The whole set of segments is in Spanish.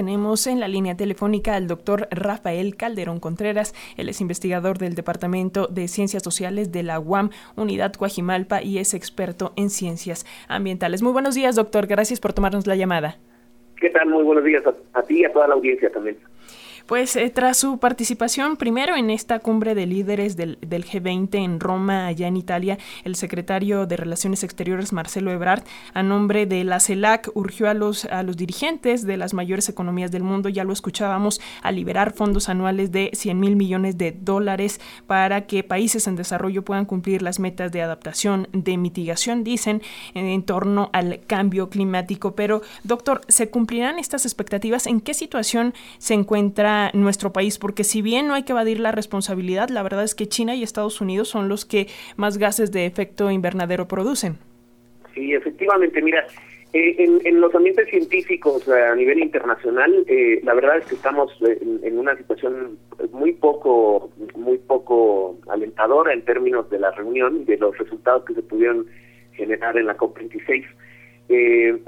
tenemos en la línea telefónica al doctor Rafael Calderón Contreras. Él es investigador del Departamento de Ciencias Sociales de la UAM, Unidad Coajimalpa, y es experto en ciencias ambientales. Muy buenos días, doctor. Gracias por tomarnos la llamada. ¿Qué tal? Muy buenos días a, a ti y a toda la audiencia también. Pues eh, tras su participación primero en esta cumbre de líderes del, G20 en Roma, allá en Italia, el secretario de Relaciones Exteriores, Marcelo Ebrard, a nombre de la CELAC, urgió a los, a los dirigentes de las mayores economías del mundo, ya lo escuchábamos, a liberar fondos anuales de 100 mil millones de dólares para que países en desarrollo puedan cumplir las metas de adaptación, de mitigación, dicen, en torno al cambio climático. Pero, doctor, ¿se cumplirán estas expectativas? ¿En qué situación se encuentra nuestro país, porque si bien no hay que evadir la responsabilidad, la verdad es que China y Estados Unidos son los que más gases de efecto invernadero producen. Sí, efectivamente, mira, eh, en, los ambientes científicos a nivel internacional, eh, la verdad es que estamos en, una situación muy poco, muy poco alentadora en términos de la reunión y de los resultados que se pudieron generar en la COP26. Eh,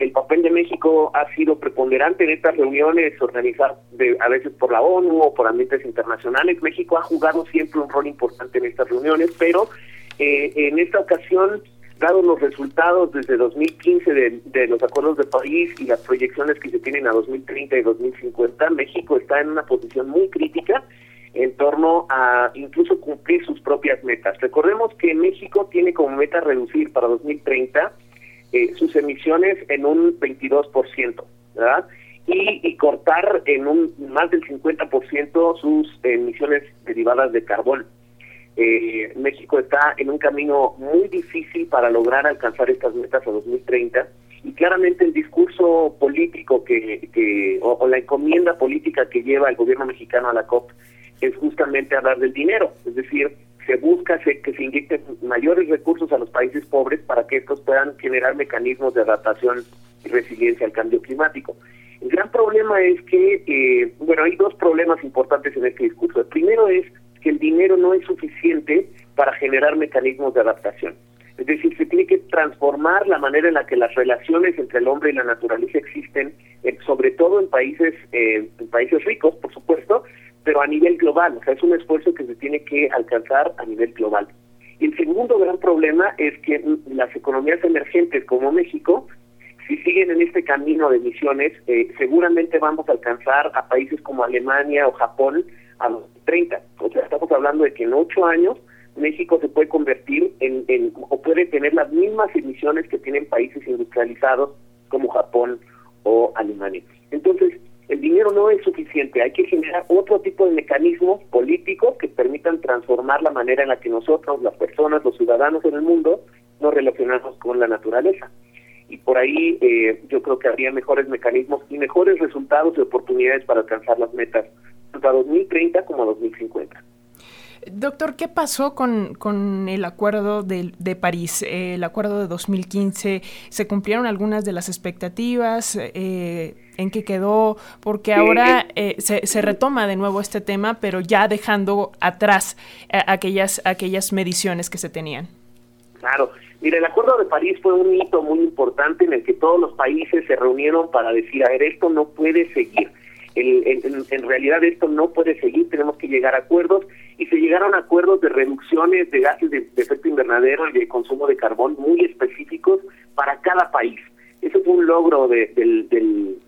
el papel de México ha sido preponderante en estas reuniones organizadas a veces por la ONU o por ambientes internacionales. México ha jugado siempre un rol importante en estas reuniones, pero eh, en esta ocasión, dado los resultados desde 2015 de, de, los acuerdos de París y las proyecciones que se tienen a 2030 y 2050, México está en una posición muy crítica en torno a incluso cumplir sus propias metas. Recordemos que México tiene como meta reducir para 2030 eh, sus emisiones en un 22%, ¿verdad? Y, cortar en un más del 50% sus emisiones derivadas de carbón. Eh, México está en un camino muy difícil para lograr alcanzar estas metas a 2030 y claramente el discurso político que, que o, la encomienda política que lleva el gobierno mexicano a la COP es justamente hablar del dinero, es decir, se busca que se inyecten mayores recursos a los países pobres para que estos puedan generar mecanismos de adaptación y resiliencia al cambio climático. El gran problema es que, eh, bueno, hay dos problemas importantes en este discurso. El primero es que el dinero no es suficiente para generar mecanismos de adaptación. Es decir, se tiene que transformar la manera en la que las relaciones entre el hombre y la naturaleza existen, eh, sobre todo en países, eh, en países ricos, por supuesto, pero a nivel global, o sea, es un esfuerzo que se tiene que alcanzar a nivel global. Y el segundo gran problema es que las economías emergentes como México, si siguen en este camino de emisiones, eh, seguramente vamos a alcanzar a países como Alemania o Japón a los 30. O sea, estamos hablando de que en ocho años México se puede convertir en, en o puede tener las mismas emisiones que tienen países industrializados como Japón o Alemania. Entonces, el dinero no es suficiente, hay que generar otro tipo de mecanismos políticos que permitan transformar la manera en la que nosotros, las personas, los ciudadanos en el mundo, nos relacionamos con la naturaleza. Y por ahí eh, yo creo que habría mejores mecanismos y mejores resultados y oportunidades para alcanzar las metas, tanto a 2030 como a 2050. Doctor, ¿qué pasó con, el acuerdo de, de París, el acuerdo de 2015? ¿Se cumplieron algunas de las expectativas? Eh, ¿En qué quedó? Porque ahora eh, se, se, retoma de nuevo este tema, pero ya dejando atrás eh, aquellas, aquellas mediciones que se tenían. Claro. Mira, el Acuerdo de París fue un hito muy importante en el que todos los países se reunieron para decir, a ver, esto no puede seguir en, realidad esto no puede seguir, tenemos que llegar a acuerdos y se llegaron a acuerdos de reducciones de gases de, efecto invernadero y de consumo de carbón muy específicos para cada país. Eso fue un logro de,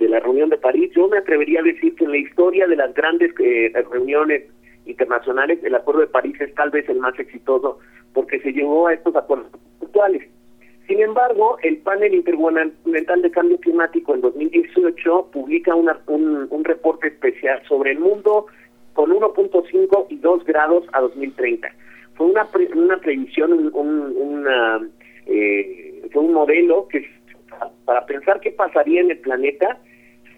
la reunión de París. Yo me atrevería a decir que en la historia de las grandes eh, reuniones internacionales, el Acuerdo de París es tal vez el más exitoso porque se llegó a estos acuerdos actuales. Sin embargo, el panel intergubernamental de cambio climático en 2018 publica un, un, reporte especial sobre el mundo con 1.5 y 2 grados a 2030. Fue una, una previsión, un, eh, fue un modelo que para pensar qué pasaría en el planeta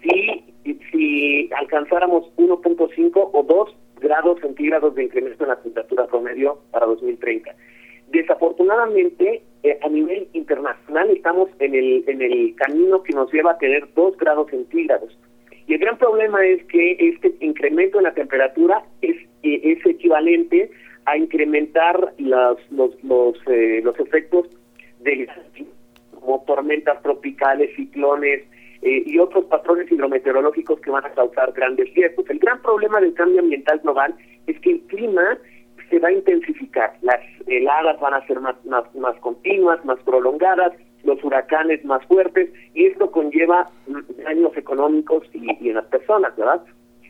si, si alcanzáramos 1.5 o 2 grados centígrados de incremento en la temperatura promedio para 2030. Desafortunadamente, eh, a nivel internacional estamos en el, en el camino que nos lleva a tener dos grados centígrados. Y el gran problema es que este incremento en la temperatura es, eh, es equivalente a incrementar los, los, los, eh, los efectos de como tormentas tropicales, ciclones, eh, y otros patrones hidrometeorológicos que van a causar grandes riesgos. El gran problema del cambio ambiental global es que el clima se va a intensificar, las heladas van a ser más, más, más continuas, más prolongadas, los huracanes más fuertes, y esto conlleva daños económicos y, y en las personas, ¿verdad?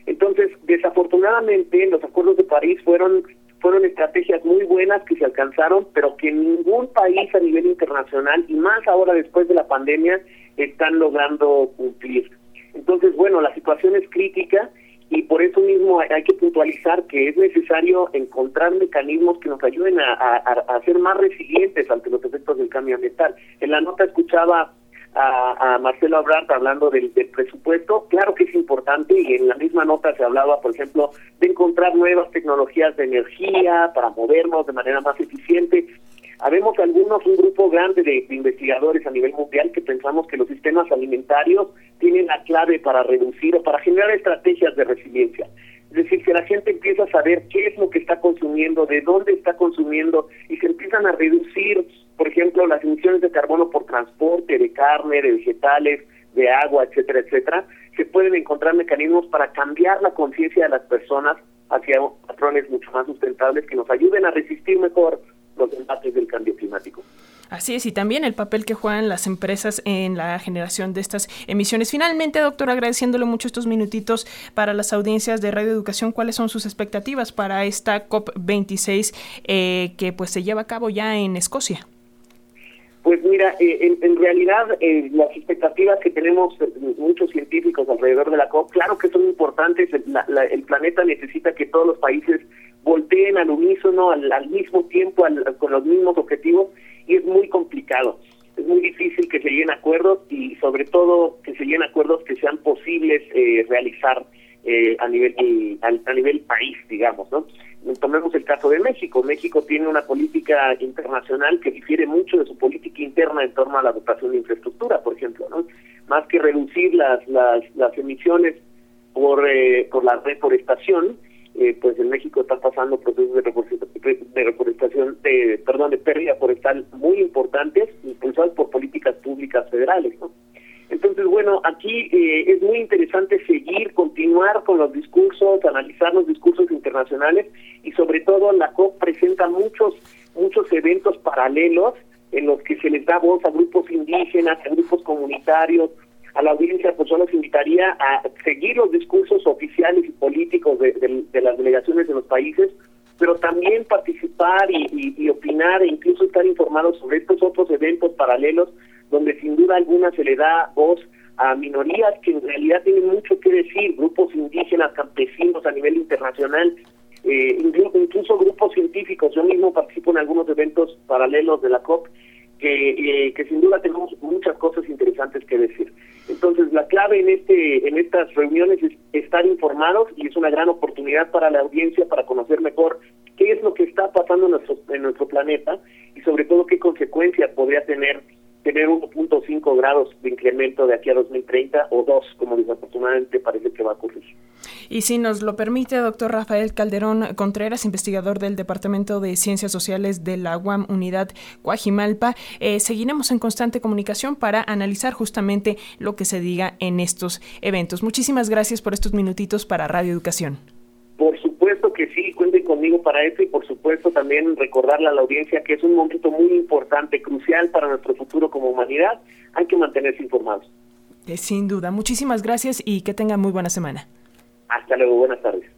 Entonces, desafortunadamente, los acuerdos de París fueron fueron estrategias muy buenas que se alcanzaron, pero que ningún país a nivel internacional, y más ahora después de la pandemia, están logrando cumplir. Entonces, bueno, la situación es crítica y por eso mismo hay que puntualizar que es necesario encontrar mecanismos que nos ayuden a, a, ser más resilientes ante los efectos del cambio ambiental. En la nota escuchaba a, Marcelo Abrart hablando del, presupuesto, claro que es importante y en la misma nota se hablaba, por ejemplo, de encontrar nuevas tecnologías de energía para movernos de manera más eficiente. Habemos algunos, un grupo grande de, investigadores a nivel mundial que pensamos que los sistemas alimentarios tienen la clave para reducir o para generar estrategias de resiliencia. Es decir, que la gente empieza a saber qué es lo que está consumiendo, de dónde está consumiendo y se empiezan a reducir por ejemplo, las emisiones de carbono por transporte de carne, de vegetales, de agua, etcétera, etcétera, se pueden encontrar mecanismos para cambiar la conciencia de las personas hacia patrones mucho más sustentables que nos ayuden a resistir mejor los embates del cambio climático. Así es, y también el papel que juegan las empresas en la generación de estas emisiones. Finalmente, doctor, agradeciéndole mucho estos minutitos para las audiencias de Radio Educación, ¿cuáles son sus expectativas para esta COP26 eh, que pues se lleva a cabo ya en Escocia? Pues mira, eh, en, realidad eh, las expectativas que tenemos eh, muchos científicos alrededor de la COP, claro que son importantes, el, planeta necesita que todos los países volteen al unísono, al, mismo tiempo, con los mismos objetivos, y es muy complicado. Es muy difícil que se lleguen acuerdos y sobre todo que se lleguen acuerdos que sean posibles realizar a nivel a nivel país, digamos, ¿no? Tomemos el caso de México. México tiene una política internacional que difiere mucho de su política interna en torno a la dotación de infraestructura, por ejemplo, ¿no? Más que reducir las las, las emisiones por eh, por la reforestación, eh, pues en México están pasando procesos de reforestación, de, reforestación, de perdón, de pérdida forestal muy importantes, impulsados por políticas públicas federales, ¿no? Entonces, bueno, aquí eh, es muy interesante seguir, continuar con los discursos, analizar los discursos internacionales y sobre todo la COP presenta muchos, muchos eventos paralelos en los que se les da voz a grupos indígenas, a grupos comunitarios, a la audiencia, pues yo los invitaría a seguir los discursos oficiales y políticos de, las delegaciones de los países, pero también participar y, y opinar e incluso estar informados sobre estos otros eventos paralelos donde sin duda alguna se le da voz a minorías que en realidad tienen mucho que decir, grupos indígenas, campesinos a nivel internacional, eh, incluso, grupos científicos. Yo mismo participo en algunos eventos paralelos de la COP, que, eh, que sin duda tenemos muchas cosas interesantes que decir. Entonces, la clave en este en estas reuniones es estar informados y es una gran oportunidad para la audiencia para conocer mejor qué es lo que está pasando en nuestro, en nuestro planeta y sobre todo qué consecuencias podría tener tener 1.5 grados de incremento de aquí a 2030 o 2, como desafortunadamente parece que va a ocurrir. Y si nos lo permite, doctor Rafael Calderón Contreras, investigador del Departamento de Ciencias Sociales de la UAM Unidad Coajimalpa, eh, seguiremos en constante comunicación para analizar justamente lo que se diga en estos eventos. Muchísimas gracias por estos minutitos para Radio Educación. Por sí, cuenten conmigo para eso y por supuesto también recordarle a la audiencia que es un momento muy importante, crucial para nuestro futuro como humanidad. Hay que mantenerse informados. Eh, sin duda. Muchísimas gracias y que tengan muy buena semana. Hasta luego, buenas tardes.